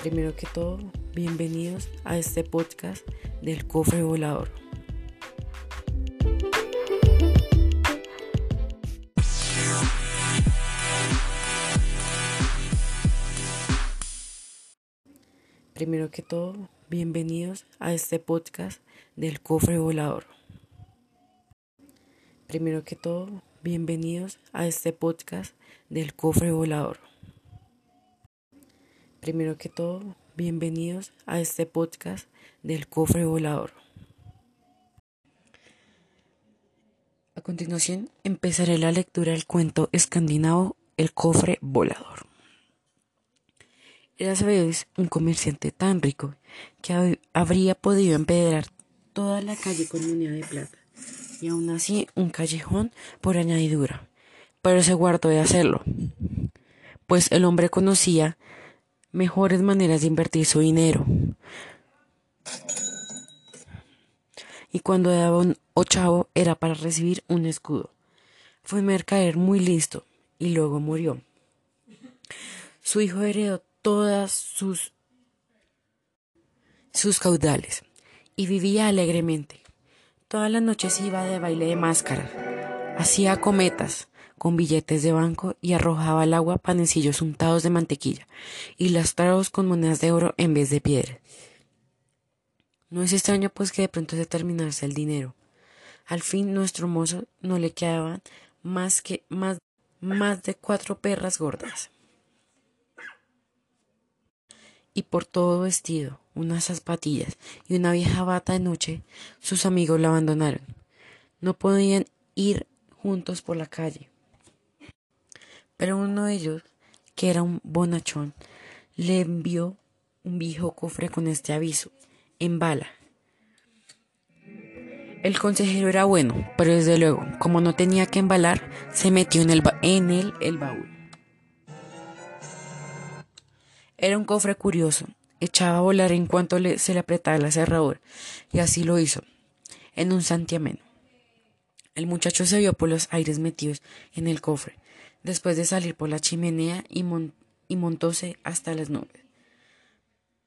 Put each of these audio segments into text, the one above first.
Primero que todo, bienvenidos a este podcast del cofre volador. Primero que todo, bienvenidos a este podcast del cofre volador. Primero que todo, bienvenidos a este podcast del cofre volador. Primero que todo, bienvenidos a este podcast del cofre volador. A continuación, empezaré la lectura del cuento escandinavo El cofre volador. Era vez un comerciante tan rico que habría podido empedrar toda la calle con moneda de plata y aún así un callejón por añadidura, pero se guardó de hacerlo, pues el hombre conocía mejores maneras de invertir su dinero. Y cuando daba un ochavo era para recibir un escudo. Fue un mercader muy listo y luego murió. Su hijo heredó todas sus, sus caudales y vivía alegremente. Todas las noches iba de baile de máscara, hacía cometas, con billetes de banco y arrojaba al agua panecillos untados de mantequilla y lastrados con monedas de oro en vez de piedra. No es extraño pues que de pronto se terminase el dinero. Al fin nuestro mozo no le quedaban más que más, más de cuatro perras gordas. Y por todo vestido, unas zapatillas y una vieja bata de noche, sus amigos lo abandonaron. No podían ir juntos por la calle. Pero uno de ellos, que era un bonachón, le envió un viejo cofre con este aviso, en bala. El consejero era bueno, pero desde luego, como no tenía que embalar, se metió en, el en él el baúl. Era un cofre curioso, echaba a volar en cuanto se le apretaba la cerradura, y así lo hizo, en un santiamén. El muchacho se vio por los aires metidos en el cofre, después de salir por la chimenea y, montóse hasta las nubes.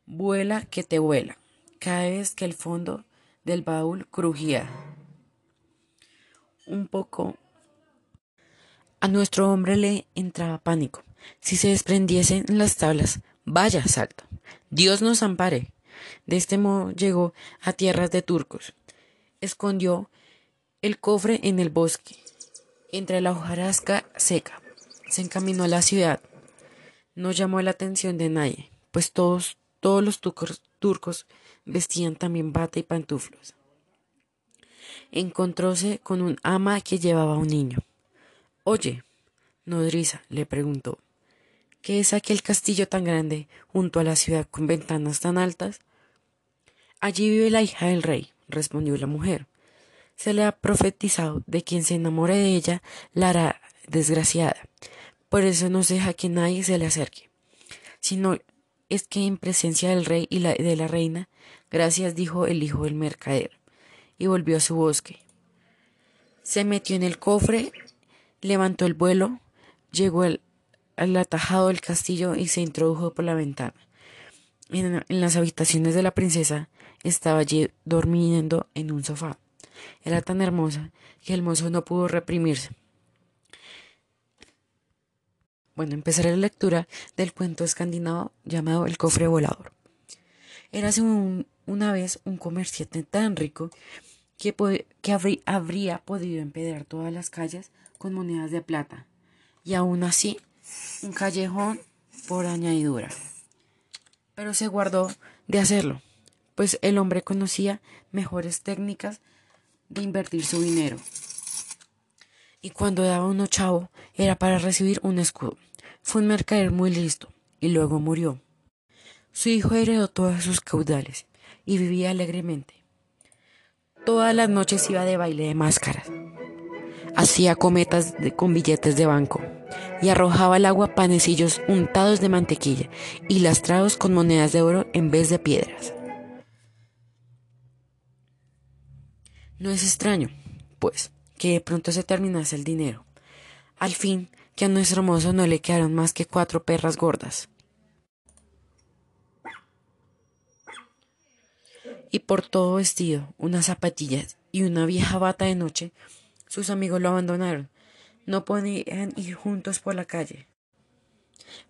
Vuela que te vuela, cada vez que el fondo del baúl crujía. Un poco. A nuestro hombre le entraba pánico. Si se desprendiesen las tablas, vaya salto. Dios nos ampare. De este modo llegó a tierras de turcos. Escondió el cofre en el bosque, entre la hojarasca seca se encaminó a la ciudad. No llamó la atención de nadie, pues todos, todos los turcos, vestían también bata y pantuflos. Encontróse con un ama que llevaba a un niño. Oye, nodriza, le preguntó, ¿qué es aquel castillo tan grande junto a la ciudad con ventanas tan altas? Allí vive la hija del rey, respondió la mujer. Se le ha profetizado de quien se enamore de ella la hará desgraciada. Por eso no deja que nadie se le acerque, sino es que en presencia del rey y de la reina, gracias dijo el hijo del mercader, y volvió a su bosque. Se metió en el cofre, levantó el vuelo, llegó al, atajado del castillo y se introdujo por la ventana. En, en, las habitaciones de la princesa estaba allí durmiendo en un sofá. Era tan hermosa que el mozo no pudo reprimirse. Bueno, empezaré la lectura del cuento escandinavo llamado El cofre volador. Érase una vez un comerciante tan rico que, que habría podido empedrar todas las calles con monedas de plata, y aún así un callejón por añadidura. Pero se guardó de hacerlo, pues el hombre conocía mejores técnicas de invertir su dinero y cuando daba un ochavo era para recibir un escudo. Fue un mercader muy listo y luego murió. Su hijo heredó todos sus caudales y vivía alegremente. Todas las noches iba de baile de máscaras. Hacía cometas con billetes de banco y arrojaba al agua panecillos untados de mantequilla y lastrados con monedas de oro en vez de piedras. No es extraño, pues, que de pronto se terminase el dinero. Al fin, que a nuestro mozo no le quedaron más que cuatro perras gordas. y por todo vestido, unas zapatillas y una vieja bata de noche, sus amigos lo abandonaron. No podían ir juntos por la calle.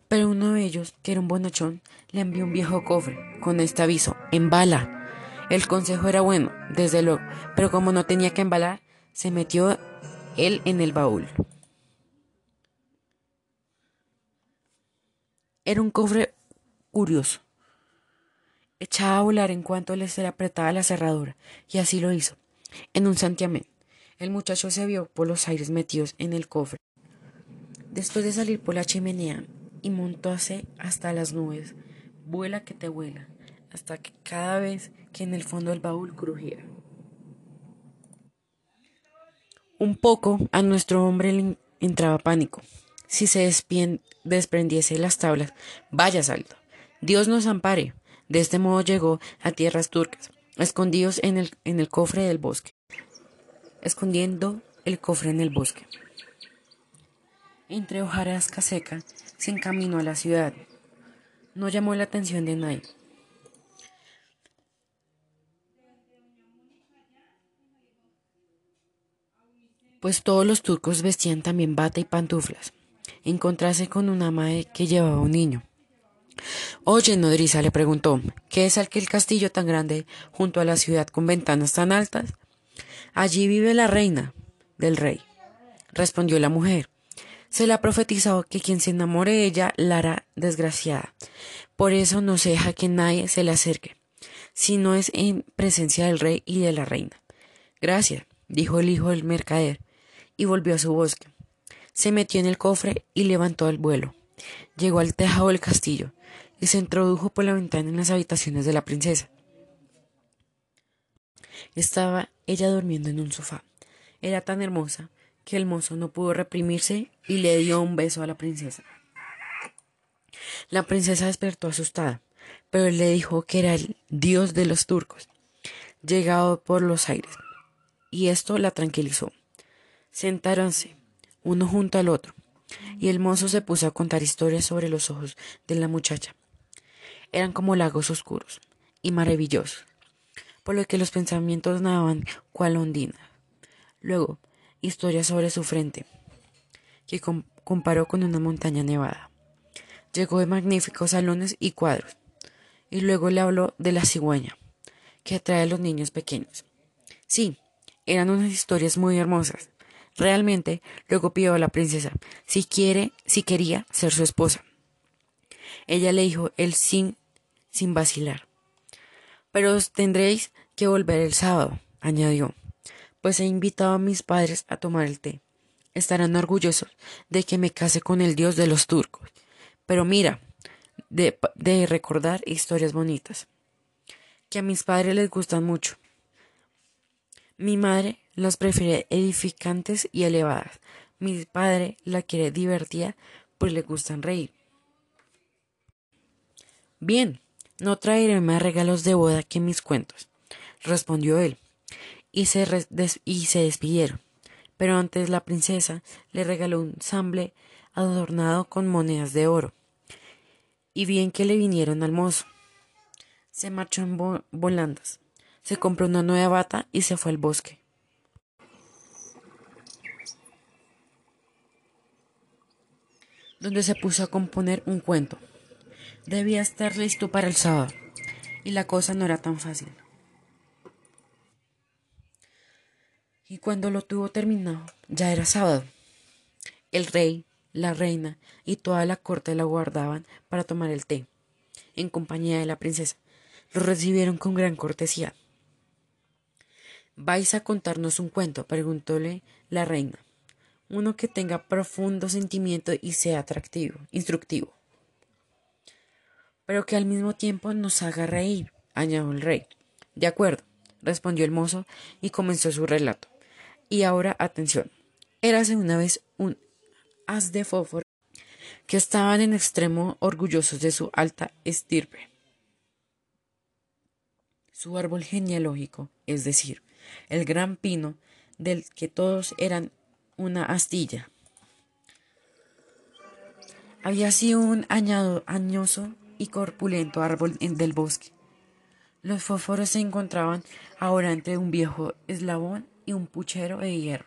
Pero uno de ellos, que era un bonachón, le envió un viejo cofre con este aviso: embala. El consejo era bueno, desde luego, pero como no tenía que embalar, se metió él en el baúl. Era un cofre curioso. Echaba a volar en cuanto le se apretaba la cerradura, y así lo hizo. En un santiamén, el muchacho se vio por los aires metidos en el cofre. Después de salir por la chimenea y montóse hasta las nubes, vuela que te vuela, hasta que cada vez que en el fondo del baúl crujiera. Un poco a nuestro hombre le entraba pánico. Si se desprendiese las tablas, vaya salto. Dios nos ampare. De este modo llegó a tierras turcas, escondidos en el, en el cofre del bosque. Escondiendo el cofre en el bosque. Entre hojarasca seca, se encaminó a la ciudad. No llamó la atención de nadie. pues todos los turcos vestían también bata y pantuflas. Encontrase con una madre que llevaba un niño. Oye, nodriza, le preguntó, ¿qué es aquel castillo tan grande junto a la ciudad con ventanas tan altas? Allí vive la reina del rey, respondió la mujer. Se le ha profetizado que quien se enamore de ella la hará desgraciada. Por eso no se deja que nadie se le acerque, si no es en presencia del rey y de la reina. Gracias, dijo el hijo del mercader, y volvió a su bosque. Se metió en el cofre y levantó el vuelo. Llegó al tejado del castillo y se introdujo por la ventana en las habitaciones de la princesa. Estaba ella durmiendo en un sofá. Era tan hermosa que el mozo no pudo reprimirse y le dio un beso a la princesa. La princesa despertó asustada, pero él le dijo que era el dios de los turcos, llegado por los aires, y esto la tranquilizó. Sentáronse, uno junto al otro, y el mozo se puso a contar historias sobre los ojos de la muchacha. Eran como lagos oscuros y maravillosos, por lo que los pensamientos nadaban cual ondina. Luego, historias sobre su frente, que comparó con una montaña nevada. Llegó de magníficos salones y cuadros, y luego le habló de la cigüeña, que atrae a los niños pequeños. Sí, eran unas historias muy hermosas, Realmente luego pidió a la princesa si quiere, si quería ser su esposa. Ella le dijo él sin, sin vacilar. Pero os tendréis que volver el sábado, añadió, pues he invitado a mis padres a tomar el té. Estarán orgullosos de que me case con el dios de los turcos. Pero mira, de, de recordar historias bonitas, que a mis padres les gustan mucho. Mi madre las prefiere edificantes y elevadas. Mi padre la quiere divertida, pues le gustan reír. Bien, no traeré más regalos de boda que mis cuentos, respondió él, y se, y se despidieron. Pero antes la princesa le regaló un samble adornado con monedas de oro. Y bien que le vinieron al mozo. Se marchó en volandas, se compró una nueva bata y se fue al bosque. Donde se puso a componer un cuento. Debía estar listo para el sábado, y la cosa no era tan fácil. Y cuando lo tuvo terminado, ya era sábado. El rey, la reina y toda la corte la guardaban para tomar el té, en compañía de la princesa. Lo recibieron con gran cortesía. ¿Vais a contarnos un cuento? preguntóle la reina uno que tenga profundo sentimiento y sea atractivo, instructivo, pero que al mismo tiempo nos haga reír, añadió el rey. De acuerdo, respondió el mozo y comenzó su relato. Y ahora, atención. Érase una vez un as de fósforo que estaban en extremo orgullosos de su alta estirpe. Su árbol genealógico, es decir, el gran pino del que todos eran una astilla. Había sido un añado, añoso y corpulento árbol del bosque. Los fósforos se encontraban ahora entre un viejo eslabón y un puchero de hierro,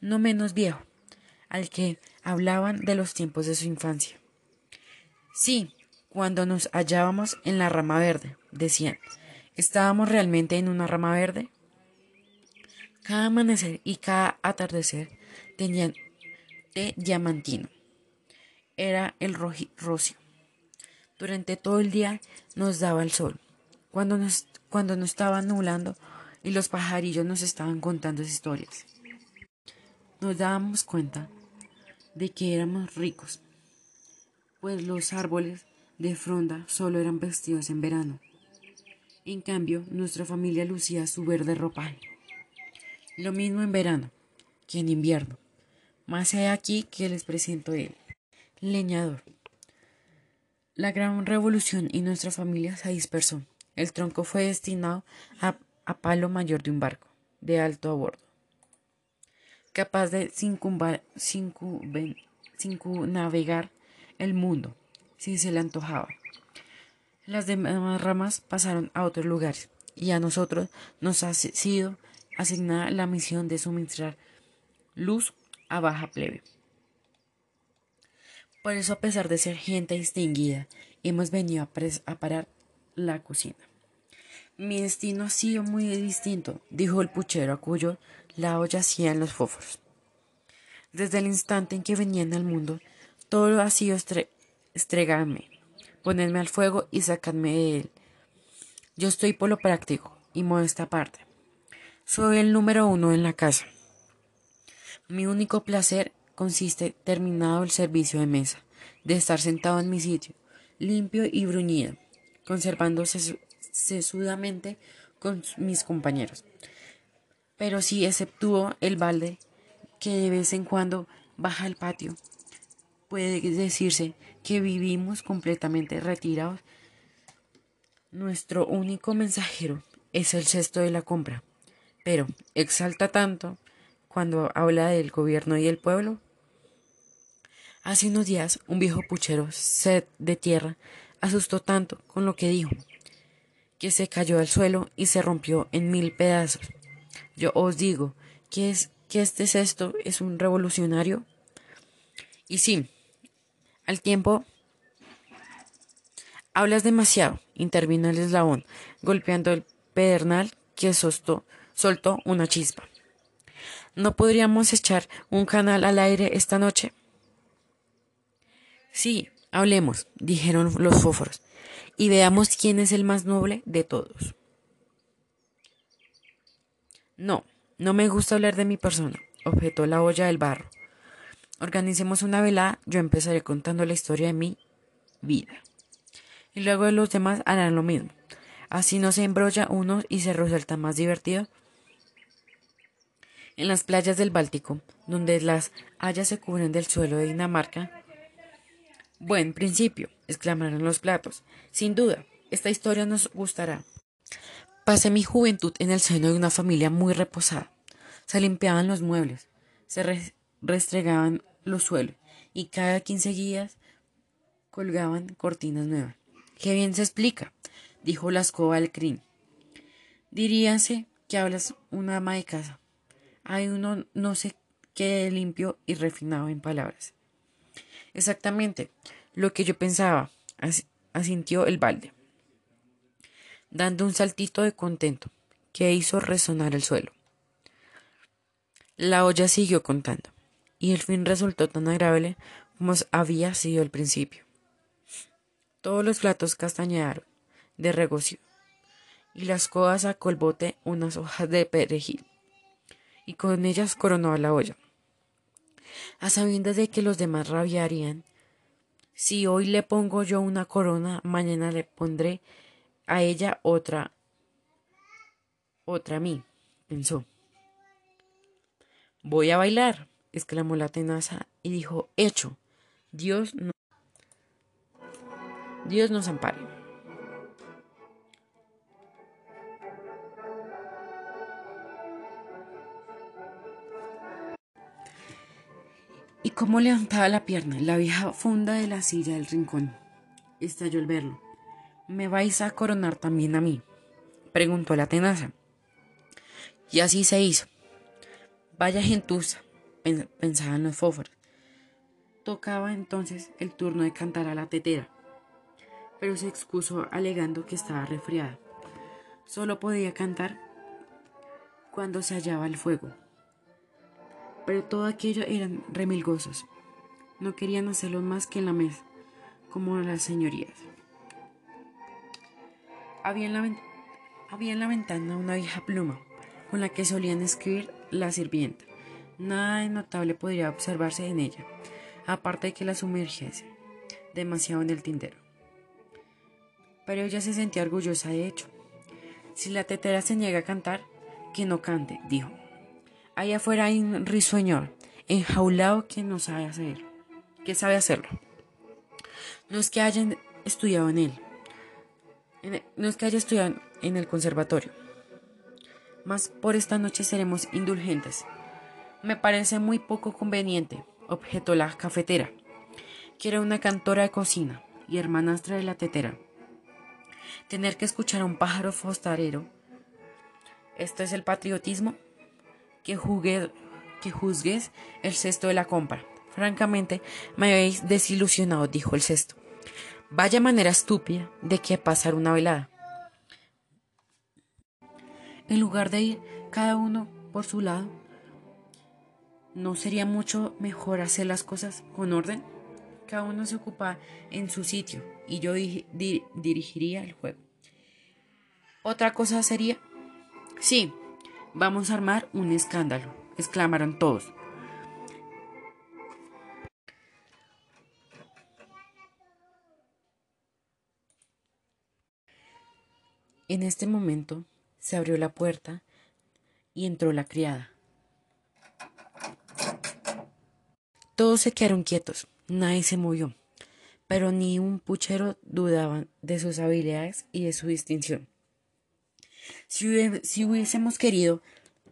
no menos viejo, al que hablaban de los tiempos de su infancia. Sí, cuando nos hallábamos en la rama verde, decían, ¿estábamos realmente en una rama verde? Cada amanecer y cada atardecer tenían de diamantino. Era el rocio. Durante todo el día nos daba el sol. Cuando nos, cuando estaba nublando y los pajarillos nos estaban contando historias. Nos dábamos cuenta de que éramos ricos, pues los árboles de fronda solo eran vestidos en verano. En cambio, nuestra familia lucía su verde ropaje. Lo mismo en verano que en invierno. Más hay aquí que les presento él. Leñador. La gran revolución y nuestra familia se dispersó. El tronco fue destinado a, palo mayor de un barco, de alto a bordo, capaz de navegar el mundo, si se le antojaba. Las demás ramas pasaron a otros lugares, y a nosotros nos ha sido asignada la misión de suministrar luz a baja plebe. Por eso, a pesar de ser gente distinguida, hemos venido a, parar la cocina. Mi destino ha sido muy distinto, dijo el puchero a cuyo lado yacían los fósforos. Desde el instante en que venían al mundo, todo ha sido estregarme, ponerme al fuego y sacarme de él. Yo estoy por lo práctico y modesta parte. Soy el número uno en la casa. Mi único placer consiste, terminado el servicio de mesa, de estar sentado en mi sitio, limpio y bruñido, conservándose sesudamente con mis compañeros. Pero si exceptúo el balde que de vez en cuando baja al patio, puede decirse que vivimos completamente retirados. Nuestro único mensajero es el cesto de la compra, pero exalta tanto cuando habla del gobierno y el pueblo. Hace unos días un viejo puchero, sed de tierra, asustó tanto con lo que dijo, que se cayó al suelo y se rompió en mil pedazos. Yo os digo que es que este cesto es un revolucionario. Y sí, al tiempo hablas demasiado, intervino el eslabón, golpeando el pedernal que soltó una chispa. ¿No podríamos echar un canal al aire esta noche? Sí, hablemos, dijeron los fósforos y veamos quién es el más noble de todos. No, no me gusta hablar de mi persona, objetó la olla del barro. Organicemos una velada, yo empezaré contando la historia de mi vida. Y luego los demás harán lo mismo. Así no se embrolla uno y se resulta más divertido. En las playas del Báltico, donde las hayas se cubren del suelo de Dinamarca, Buen principio, exclamaron los platos. Sin duda, esta historia nos gustará. Pasé mi juventud en el seno de una familia muy reposada. Se limpiaban los muebles, se restregaban los suelos y cada quince días colgaban cortinas nuevas. Qué bien se explica, dijo la escoba al crin. Diríase que hablas una ama de casa. Hay uno no sé qué limpio y refinado en palabras. Exactamente lo que yo pensaba, asintió el balde, dando un saltito de contento que hizo resonar el suelo. La olla siguió contando, y el fin resultó tan agradable como había sido el principio. Todos los platos castañearon de regocio, y las escoba sacó el bote unas hojas de perejil, y con ellas coronó a la olla. A sabiendas de que los demás rabiarían, si hoy le pongo yo una corona, mañana le pondré a ella otra, otra a mí, pensó. Voy a bailar, exclamó la tenaza y dijo, hecho, Dios no, Dios nos ampare. Y cómo levantaba la pierna, la vieja funda de la silla del rincón. Estalló el verlo. ¿Me vais a coronar también a mí? preguntó la tenaza. Y así se hizo. Vaya gentuza, pensaban los fósforos. Tocaba entonces el turno de cantar a la tetera, pero se excusó alegando que estaba resfriada. Solo podía cantar cuando se hallaba el fuego. Pero todo aquello eran remilgosos. No querían hacerlo más que en la mesa, como las señorías. Había en, la había en la ventana una vieja pluma con la que solían escribir la sirvienta. Nada de notable podría observarse en ella, aparte de que la sumergiese demasiado en el tintero. Pero ella se sentía orgullosa de hecho. Si la tetera se niega a cantar, que no cante, dijo. Allá afuera hay un risueñor, enjaulado que no sabe hacer, que sabe hacerlo. No es que hayan estudiado en él, no es que haya estudiado en el conservatorio. Mas por esta noche seremos indulgentes. Me parece muy poco conveniente, objetó la cafetera, que era una cantora de cocina y hermanastra de la tetera. Tener que escuchar a un pájaro fostarero. ¿Esto es el patriotismo? Que, que juzgues el cesto de la compra. Francamente, me habéis desilusionado, dijo el cesto. Vaya manera estúpida de que pasar una velada. En lugar de ir cada uno por su lado, ¿no sería mucho mejor hacer las cosas con orden? Cada uno se ocupa en su sitio y yo dirigiría el juego. Otra cosa sería... Sí, vamos a armar un escándalo, exclamaron todos. En este momento se abrió la puerta y entró la criada. Todos se quedaron quietos, nadie se movió, pero ni un puchero dudaba de sus habilidades y de su distinción. Si, hubiésemos querido,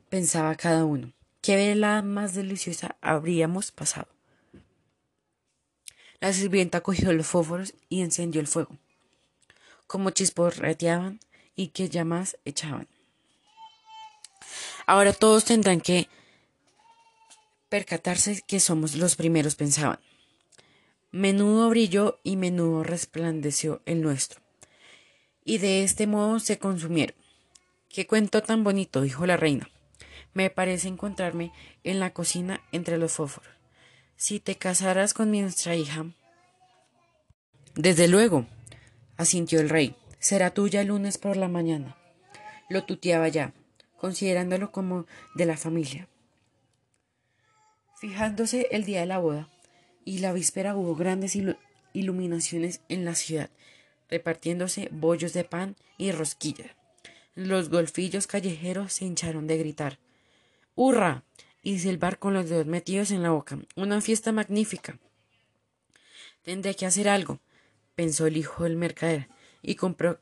pensaba cada uno, qué vela más deliciosa habríamos pasado. La sirvienta cogió los fósforos y encendió el fuego. Como chisporreteaban, y que llamas echaban. Ahora todos tendrán que percatarse que somos los primeros, pensaban. Menudo brilló y menudo resplandeció el nuestro. Y de este modo se consumieron. Qué cuento tan bonito, dijo la reina. Me parece encontrarme en la cocina entre los fósforos. Si te casaras con nuestra hija. Desde luego, asintió el rey será tuya el lunes por la mañana. Lo tuteaba ya, considerándolo como de la familia. Fijándose el día de la boda y la víspera hubo grandes iluminaciones en la ciudad, repartiéndose bollos de pan y rosquilla. Los golfillos callejeros se hincharon de gritar ¡Hurra! y silbar con los dedos metidos en la boca. Una fiesta magnífica. Tendré que hacer algo, pensó el hijo del mercader, y compró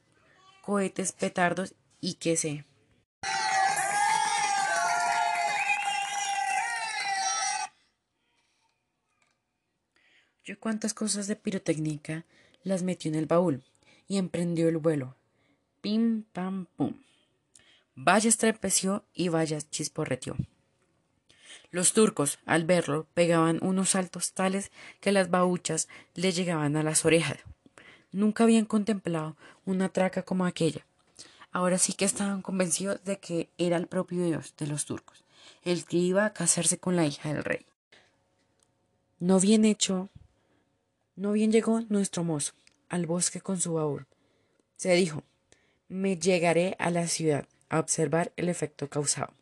cohetes, petardos y qué sé. Yo cuántas cosas de pirotécnica las metió en el baúl y emprendió el vuelo. Pim, pam, pum. Vaya estrepeció y vaya chisporreteó. Los turcos, al verlo, pegaban unos saltos tales que las bauchas le llegaban a las orejas. Nunca habían contemplado una traca como aquella. Ahora sí que estaban convencidos de que era el propio Dios de los turcos, el que iba a casarse con la hija del rey. No bien hecho, no bien llegó nuestro mozo al bosque con su baúl. Se dijo, me llegaré a la ciudad a observar el efecto causado.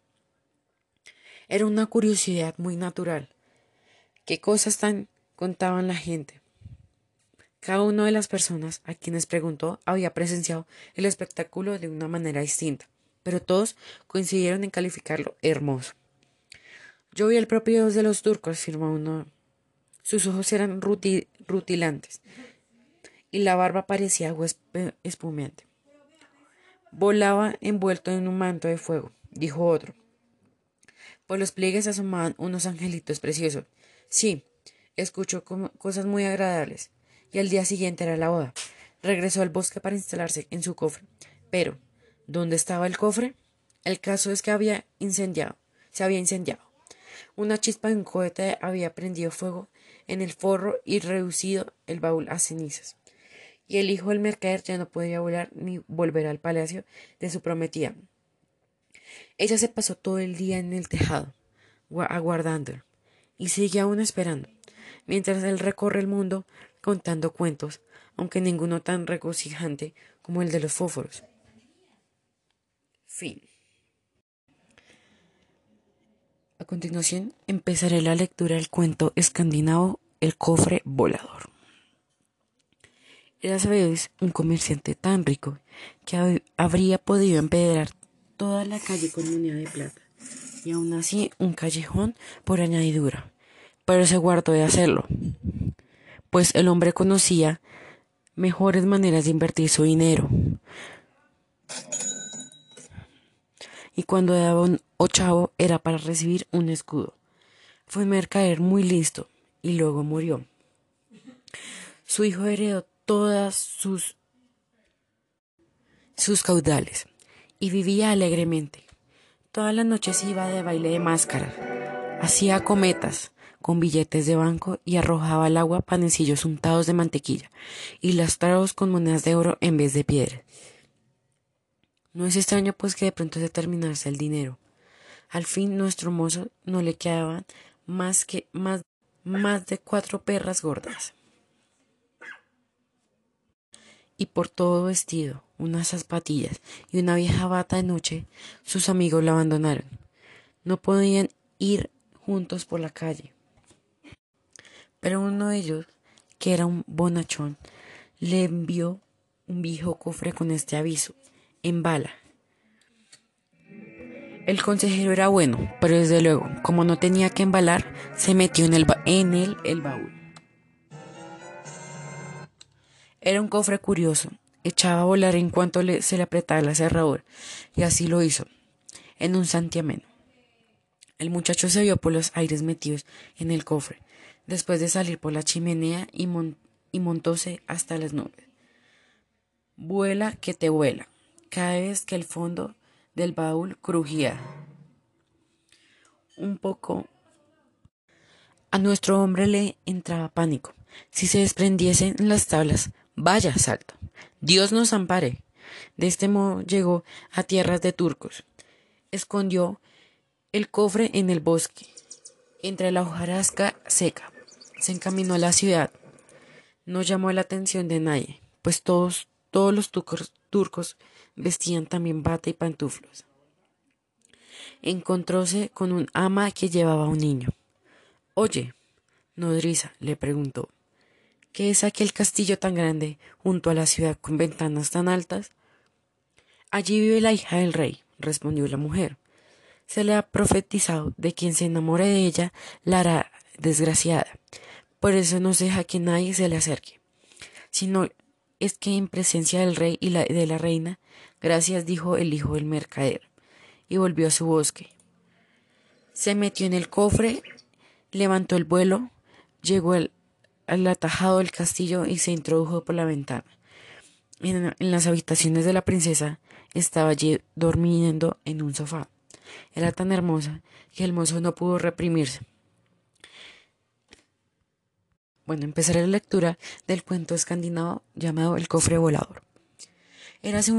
Era una curiosidad muy natural. ¿Qué cosas tan contaban la gente? Cada una de las personas a quienes preguntó había presenciado el espectáculo de una manera distinta, pero todos coincidieron en calificarlo hermoso. Yo vi el propio Dios de los turcos, afirmó uno. Sus ojos eran rutilantes y la barba parecía agua. Volaba envuelto en un manto de fuego, dijo otro. Por los pliegues asomaban unos angelitos preciosos. Sí, escuchó cosas muy agradables y al día siguiente era la boda. Regresó al bosque para instalarse en su cofre. Pero, ¿dónde estaba el cofre? El caso es que había incendiado, se había incendiado. Una chispa de un cohete había prendido fuego en el forro y reducido el baúl a cenizas. Y el hijo del mercader ya no podía volar ni volver al palacio de su prometida. Ella se pasó todo el día en el tejado, aguardándolo, y sigue aún esperando, mientras él recorre el mundo contando cuentos, aunque ninguno tan regocijante como el de los fósforos. Fin. A continuación empezaré la lectura del cuento escandinavo El cofre volador. Era vez un comerciante tan rico que habría podido empedrar toda la calle con moneda de plata y aún así un callejón por añadidura, pero se guardó de hacerlo, pues el hombre conocía mejores maneras de invertir su dinero. Y cuando daba un ochavo era para recibir un escudo. Fue un mercader muy listo y luego murió. Su hijo heredó todas sus, sus caudales y vivía alegremente. Todas las noches iba de baile de máscara, hacía cometas con billetes de banco y arrojaba al agua panecillos untados de mantequilla y lastrados con monedas de oro en vez de piedra. No es extraño pues que de pronto se terminase el dinero. Al fin nuestro mozo no le quedaban más que más, más de cuatro perras gordas y por todo vestido, unas zapatillas y una vieja bata de noche, sus amigos la abandonaron. No podían ir juntos por la calle. Pero uno de ellos, que era un bonachón, le envió un viejo cofre con este aviso, en bala. El consejero era bueno, pero desde luego, como no tenía que embalar, se metió en, el en él el baúl. Era un cofre curioso. Echaba a volar en cuanto se le apretaba la cerradura, y así lo hizo, en un santiamén. El muchacho se vio por los aires metidos en el cofre, después de salir por la chimenea y, y montóse hasta las nubes. Vuela que te vuela, cada vez que el fondo del baúl crujía. Un poco. A nuestro hombre le entraba pánico. Si se desprendiesen las tablas, Vaya salto. Dios nos ampare. De este modo llegó a tierras de turcos. Escondió el cofre en el bosque, entre la hojarasca seca. Se encaminó a la ciudad. No llamó la atención de nadie, pues todos, todos los turcos, turcos vestían también bata y pantuflos. Encontróse con un ama que llevaba un niño. Oye, nodriza, le preguntó, ¿Qué es aquel castillo tan grande junto a la ciudad con ventanas tan altas? Allí vive la hija del rey, respondió la mujer. Se le ha profetizado de quien se enamore de ella la hará desgraciada. Por eso no se deja que nadie se le acerque. Sino es que en presencia del rey y de la reina, gracias dijo el hijo del mercader, y volvió a su bosque. Se metió en el cofre, levantó el vuelo, llegó el, al atajado del castillo y se introdujo por la ventana. En, las habitaciones de la princesa estaba allí durmiendo en un sofá. Era tan hermosa que el mozo no pudo reprimirse. Bueno, empezaré la lectura del cuento escandinavo llamado El cofre volador. Érase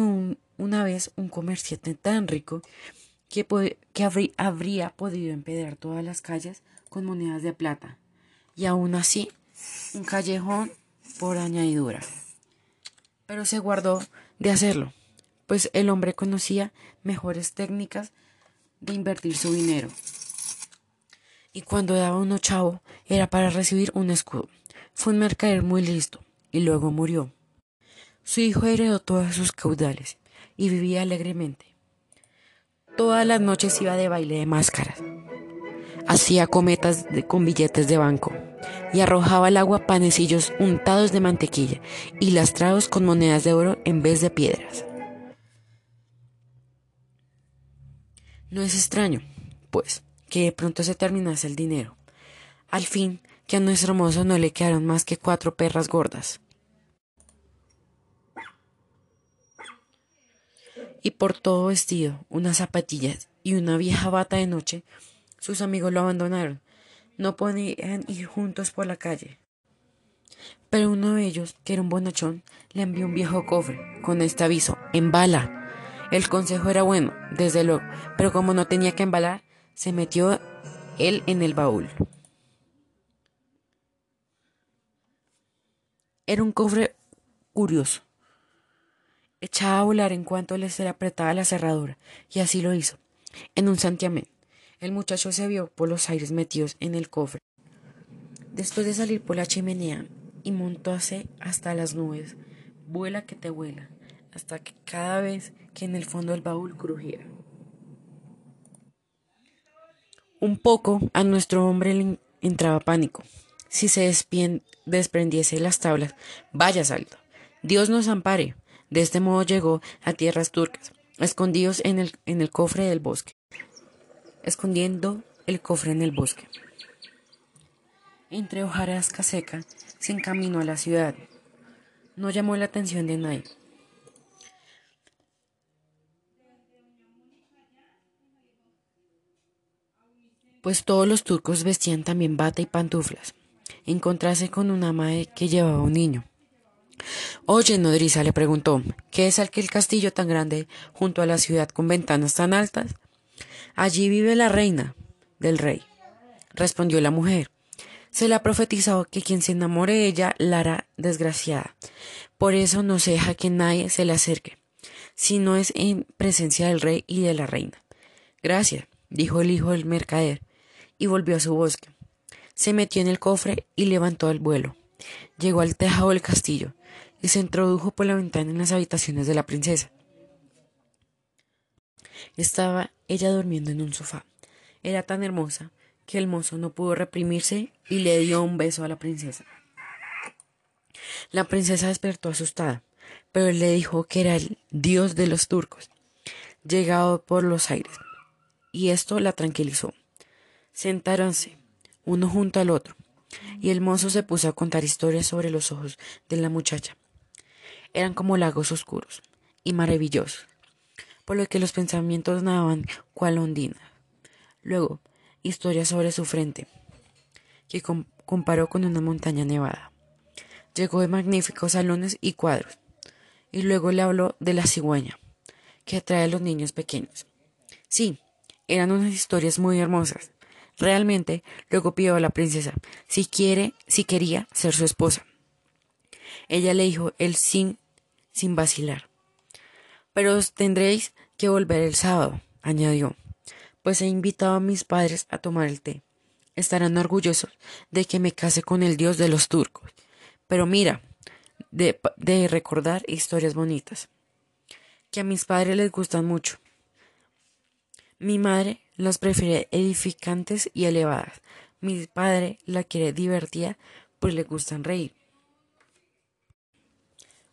una vez un comerciante tan rico que, que habría podido empedrar todas las calles con monedas de plata, y aún así un callejón por añadidura. Pero se guardó de hacerlo, pues el hombre conocía mejores técnicas de invertir su dinero. Y cuando daba un ochavo era para recibir un escudo. Fue un mercader muy listo y luego murió. Su hijo heredó todos sus caudales y vivía alegremente. Todas las noches iba de baile de máscaras. Hacía cometas con billetes de banco y arrojaba al agua panecillos untados de mantequilla y lastrados con monedas de oro en vez de piedras. No es extraño, pues, que de pronto se terminase el dinero. Al fin, que a nuestro mozo no le quedaron más que cuatro perras gordas. Y por todo vestido, unas zapatillas y una vieja bata de noche, sus amigos lo abandonaron no podían ir juntos por la calle. Pero uno de ellos, que era un bonachón, le envió un viejo cofre con este aviso, embala. El consejo era bueno, desde luego, pero como no tenía que embalar, se metió él en el baúl. Era un cofre curioso. Echaba a volar en cuanto le se le apretaba la cerradura, y así lo hizo. En un santiamén, el muchacho se vio por los aires metidos en el cofre. Después de salir por la chimenea y montóse hasta las nubes, vuela que te vuela, hasta que cada vez que en el fondo del baúl crujiera. Un poco a nuestro hombre le entraba pánico. Si se desprendiese las tablas, vaya salto. Dios nos ampare. De este modo llegó a tierras turcas, escondidos en el, en el cofre del bosque. Escondiendo el cofre en el bosque. Entre hojarasca seca, se encaminó a la ciudad. No llamó la atención de nadie. Pues todos los turcos vestían también bata y pantuflas. Encontrase con una madre que llevaba un niño. Oye, nodriza, le preguntó, ¿qué es aquel castillo tan grande junto a la ciudad con ventanas tan altas? Allí vive la reina del rey, respondió la mujer. Se le ha profetizado que quien se enamore de ella la hará desgraciada. Por eso no se deja que nadie se le acerque, si no es en presencia del rey y de la reina. Gracias, dijo el hijo del mercader, y volvió a su bosque. Se metió en el cofre y levantó el vuelo. Llegó al tejado del castillo y se introdujo por la ventana en las habitaciones de la princesa. Estaba ella durmiendo en un sofá. Era tan hermosa que el mozo no pudo reprimirse y le dio un beso a la princesa. La princesa despertó asustada, pero él le dijo que era el dios de los turcos, llegado por los aires, y esto la tranquilizó. Sentáronse, uno junto al otro, y el mozo se puso a contar historias sobre los ojos de la muchacha. Eran como lagos oscuros y maravillosos, por lo que los pensamientos nadaban cual ondina. Luego, historias sobre su frente, que comparó con una montaña nevada. Llegó de magníficos salones y cuadros, y luego le habló de la cigüeña, que atrae a los niños pequeños. Sí, eran unas historias muy hermosas. Realmente luego pidió a la princesa si quiere, si quería ser su esposa. Ella le dijo él sin, sin vacilar. Pero tendréis que volver el sábado, añadió pues he invitado a mis padres a tomar el té. Estarán orgullosos de que me case con el dios de los turcos. Pero mira, de, de recordar historias bonitas, que a mis padres les gustan mucho. Mi madre las prefiere edificantes y elevadas. Mi padre la quiere divertida, pues le gustan reír.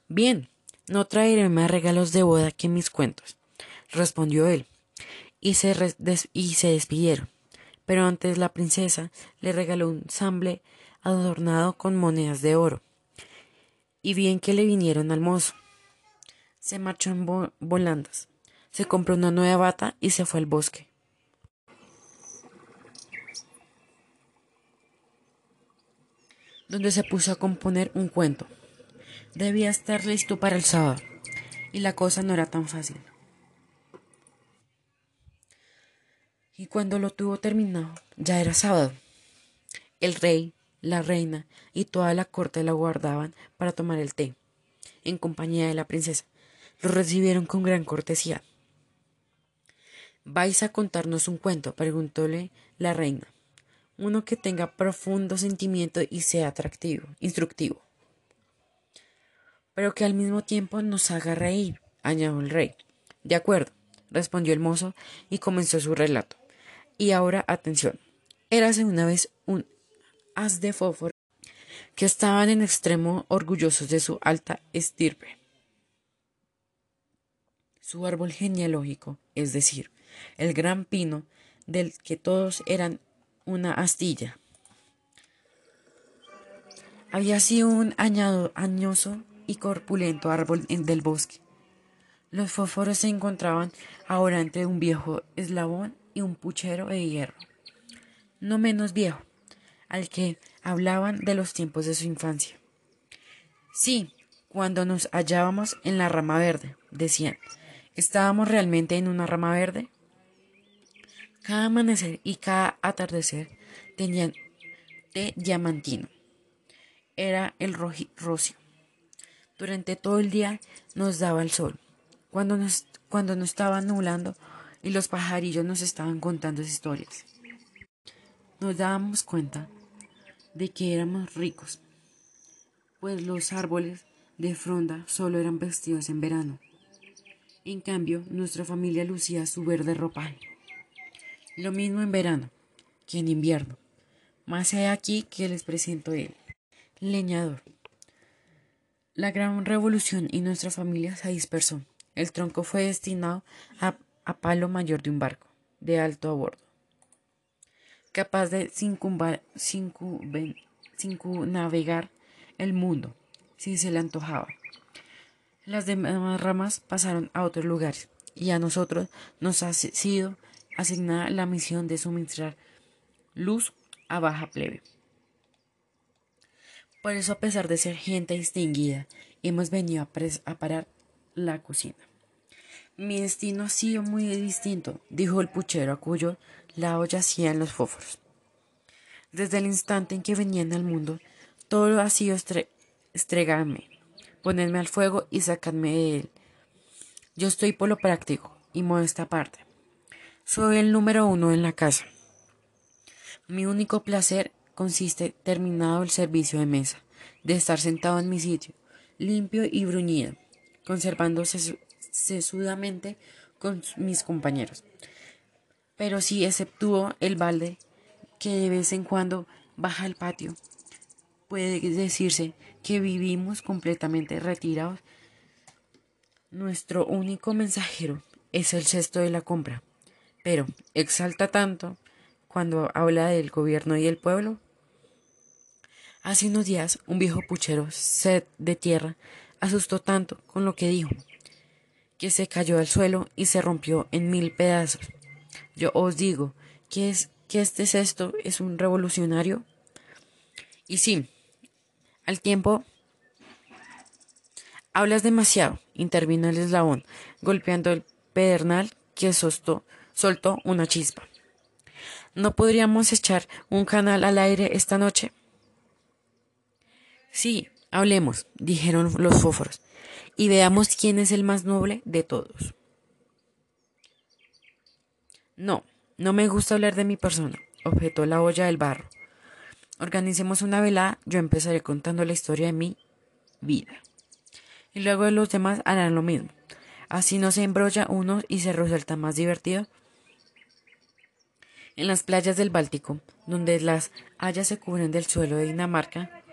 Bien, no traeré más regalos de boda que mis cuentos, respondió él y se, y se despidieron. Pero antes la princesa le regaló un samble adornado con monedas de oro. Y bien que le vinieron al mozo. Se marchó en volandas, se compró una nueva bata y se fue al bosque. donde se puso a componer un cuento. Debía estar listo para el sábado, y la cosa no era tan fácil. y cuando lo tuvo terminado ya era sábado. El rey, la reina y toda la corte la guardaban para tomar el té, en compañía de la princesa. Lo recibieron con gran cortesía. ¿Vais a contarnos un cuento? preguntóle la reina. Uno que tenga profundo sentimiento y sea atractivo, instructivo. Pero que al mismo tiempo nos haga reír, añadió el rey. De acuerdo, respondió el mozo y comenzó su relato. Y ahora atención. Érase una vez un as de fósforo que estaban en extremo orgullosos de su alta estirpe. Su árbol genealógico, es decir, el gran pino del que todos eran una astilla. Había sido un añado, añoso y corpulento árbol del bosque. Los fósforos se encontraban ahora entre un viejo eslabón y un puchero de hierro, no menos viejo, al que hablaban de los tiempos de su infancia. Sí, cuando nos hallábamos en la rama verde, decían, ¿estábamos realmente en una rama verde? Cada amanecer y cada atardecer tenían de diamantino. Era el rocio. Durante todo el día nos daba el sol. Cuando nos, cuando nos estaba nublando y los pajarillos nos estaban contando historias. Nos dábamos cuenta de que éramos ricos, pues los árboles de fronda solo eran vestidos en verano. En cambio, nuestra familia lucía su verde ropaje. Lo mismo en verano que en invierno. Más hay aquí que les presento él. Leñador. La gran revolución y nuestra familia se dispersó. El tronco fue destinado a, palo mayor de un barco, de alto a bordo, capaz de navegar el mundo si se le antojaba. Las demás ramas pasaron a otros lugares y a nosotros nos ha sido asignada la misión de suministrar luz a baja plebe. Por eso, a pesar de ser gente distinguida, hemos venido a, a parar la cocina. Mi destino ha sido muy distinto, dijo el puchero a cuyo lado yacían los fósforos. Desde el instante en que venían al mundo, todo ha sido estregarme, ponerme al fuego y sacarme de él. Yo estoy por lo práctico y modesta parte. Soy el número uno en la casa. Mi único placer consiste, terminado el servicio de mesa, de estar sentado en mi sitio, limpio y bruñido, conservándose sesudamente con mis compañeros. Pero si exceptúo el balde, que de vez en cuando baja al patio, puede decirse que vivimos completamente retirados. Nuestro único mensajero es el cesto de la compra pero exalta tanto cuando habla del gobierno y el pueblo. Hace unos días un viejo puchero, sed de tierra, asustó tanto con lo que dijo, que se cayó al suelo y se rompió en mil pedazos. Yo os digo que es que este cesto es un revolucionario. Y sí, al tiempo hablas demasiado, intervino el eslabón, golpeando el pedernal que soltó una chispa. ¿No podríamos echar un canal al aire esta noche? Sí, hablemos, dijeron los fósforos, y veamos quién es el más noble de todos. No, no me gusta hablar de mi persona, objetó la olla del barro. Organicemos una velada, yo empezaré contando la historia de mi vida. Y luego los demás harán lo mismo. Así no se embrolla uno y se resulta más divertido en las playas del Báltico, donde las hayas se cubren del suelo de Dinamarca.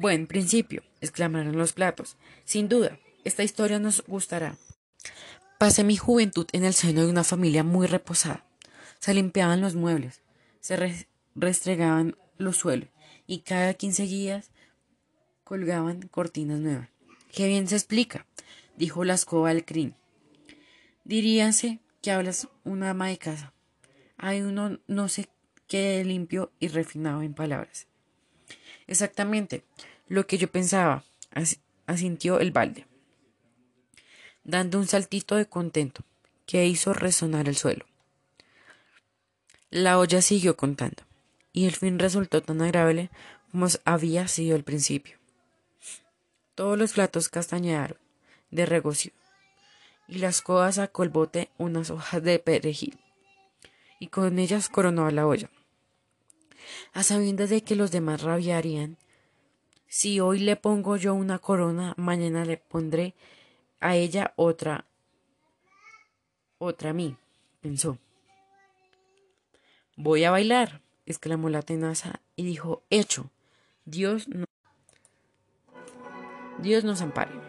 Buen principio, exclamaron los platos. Sin duda, esta historia nos gustará. Pasé mi juventud en el seno de una familia muy reposada. Se limpiaban los muebles, se restregaban los suelos y cada quince días colgaban cortinas nuevas. Qué bien se explica, dijo la escoba al crin. Diríase que hablas una ama de casa hay uno no sé qué limpio y refinado en palabras. Exactamente lo que yo pensaba, asintió el balde, dando un saltito de contento que hizo resonar el suelo. La olla siguió contando, y el fin resultó tan agradable como había sido el principio. Todos los platos castañearon de regocio, y las coas sacó el bote unas hojas de perejil y con ellas coronó la olla. A sabiendas de que los demás rabiarían, si hoy le pongo yo una corona, mañana le pondré a ella otra, otra a mí, pensó. Voy a bailar, exclamó la tenaza y dijo, hecho, Dios no, Dios nos ampare.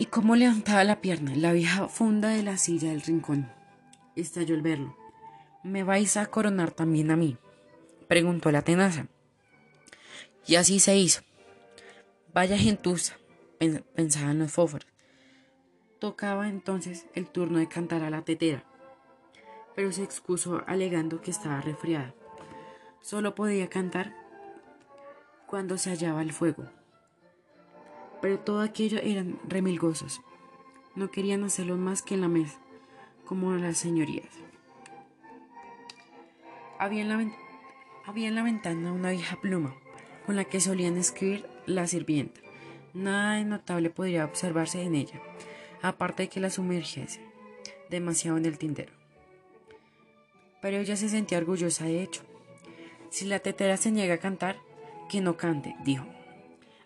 Y cómo levantaba la pierna, la vieja funda de la silla del rincón. Estalló el verlo. ¿Me vais a coronar también a mí? preguntó la tenaza. Y así se hizo. Vaya gentuza, pensaban los fósforos. Tocaba entonces el turno de cantar a la tetera, pero se excusó alegando que estaba resfriada. Solo podía cantar cuando se hallaba el fuego. Pero todo aquello eran remilgosos. No querían hacerlo más que en la mesa, como las señorías. Había en la, había en la ventana una vieja pluma con la que solían escribir la sirvienta. Nada de notable podría observarse en ella, aparte de que la sumergiese demasiado en el tintero. Pero ella se sentía orgullosa de hecho. Si la tetera se niega a cantar, que no cante, dijo.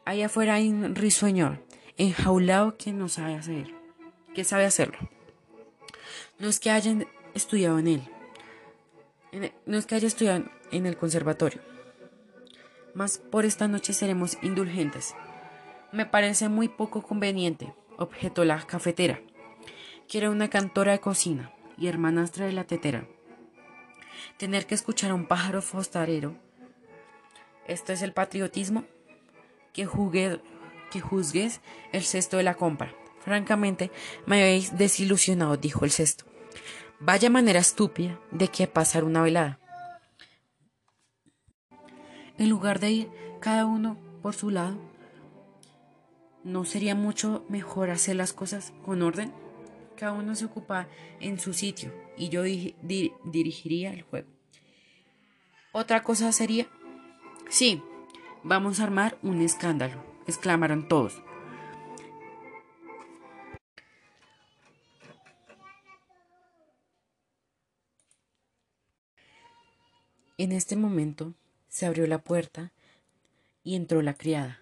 Allá afuera hay un risueñor, enjaulado que no sabe hacer, que sabe hacerlo. No es que hayan estudiado en él, no es que haya estudiado en el conservatorio. Mas por esta noche seremos indulgentes. Me parece muy poco conveniente, objetó la cafetera, que una cantora de cocina y hermanastra de la tetera. Tener que escuchar a un pájaro fostarero esto es el patriotismo que, que juzgues el cesto de la compra. Francamente, me habéis desilusionado, dijo el cesto. Vaya manera estúpida de que pasar una velada. En lugar de ir cada uno por su lado, ¿no sería mucho mejor hacer las cosas con orden? Cada uno se ocupa en su sitio y yo dirigiría el juego. Otra cosa sería Sí, vamos a armar un escándalo, exclamaron todos. En este momento se abrió la puerta y entró la criada.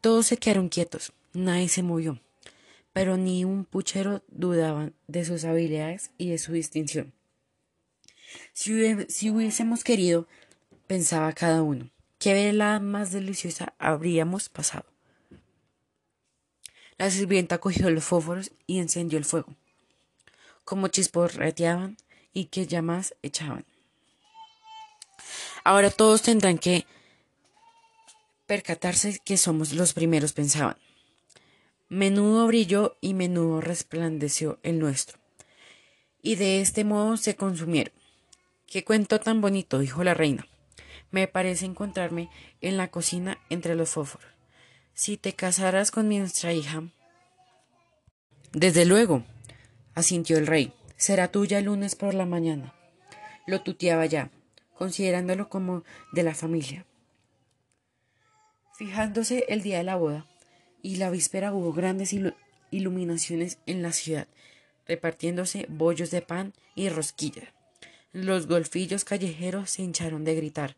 Todos se quedaron quietos, nadie se movió, pero ni un puchero dudaba de sus habilidades y de su distinción. Si, hubiésemos querido, pensaba cada uno, qué vela más deliciosa habríamos pasado. La sirvienta cogió los fósforos y encendió el fuego, como chisporreteaban y que llamas echaban. Ahora todos tendrán que percatarse que somos los primeros, pensaban. Menudo brilló y menudo resplandeció el nuestro, y de este modo se consumieron. Qué cuento tan bonito, dijo la reina. Me parece encontrarme en la cocina entre los fósforos. Si te casaras con nuestra hija. Desde luego, asintió el rey. Será tuya el lunes por la mañana. Lo tuteaba ya, considerándolo como de la familia. Fijándose el día de la boda y la víspera hubo grandes iluminaciones en la ciudad, repartiéndose bollos de pan y rosquillas. Los golfillos callejeros se hincharon de gritar.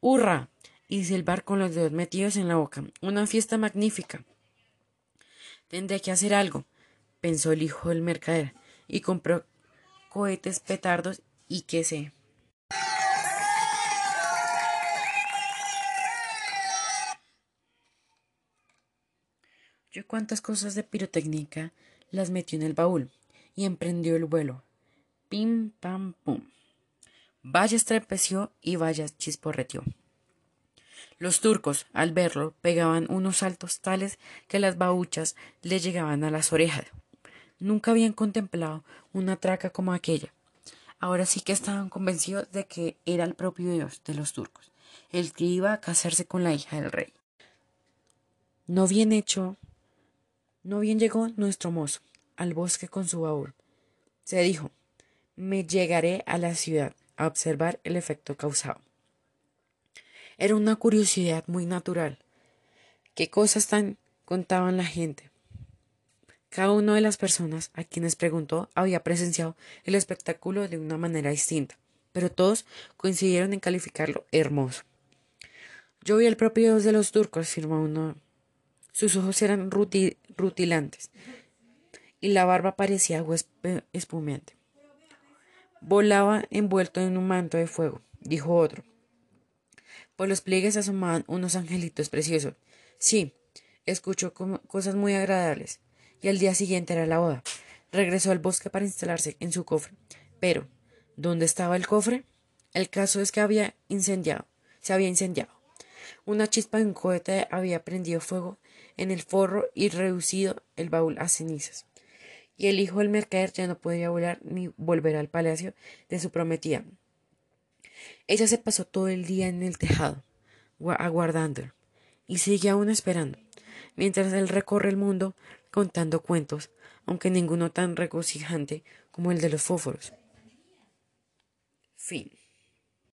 ¡Hurra! y silbar con los dedos metidos en la boca. Una fiesta magnífica. Tendré que hacer algo, pensó el hijo del mercader, y compró cohetes, petardos y qué sé. Yo cuántas cosas de pirotécnica las metió en el baúl y emprendió el vuelo. Pim, pam, pum. Vaya estrepeció y vaya chisporreteó. Los turcos, al verlo, pegaban unos saltos tales que las bauchas le llegaban a las orejas. Nunca habían contemplado una traca como aquella. Ahora sí que estaban convencidos de que era el propio Dios de los turcos, el que iba a casarse con la hija del rey. No bien hecho, no bien llegó nuestro mozo al bosque con su baúl. Se dijo, me llegaré a la ciudad a observar el efecto causado. Era una curiosidad muy natural. ¿Qué cosas tan contaban la gente? Cada una de las personas a quienes preguntó había presenciado el espectáculo de una manera distinta, pero todos coincidieron en calificarlo hermoso. Yo vi el propio Dios de los turcos, afirmó uno. Sus ojos eran rutilantes y la barba parecía agua. Volaba envuelto en un manto de fuego, dijo otro. Por los pliegues asomaban unos angelitos preciosos. Sí, escuchó cosas muy agradables. Y al día siguiente era la boda. Regresó al bosque para instalarse en su cofre. Pero, ¿dónde estaba el cofre? El caso es que había incendiado, se había incendiado. Una chispa de un cohete había prendido fuego en el forro y reducido el baúl a cenizas. Y el hijo del mercader ya no podía volar ni volver al palacio de su prometida. Ella se pasó todo el día en el tejado, aguardándolo, y sigue aún esperando, mientras él recorre el mundo contando cuentos, aunque ninguno tan regocijante como el de los fósforos. Fin.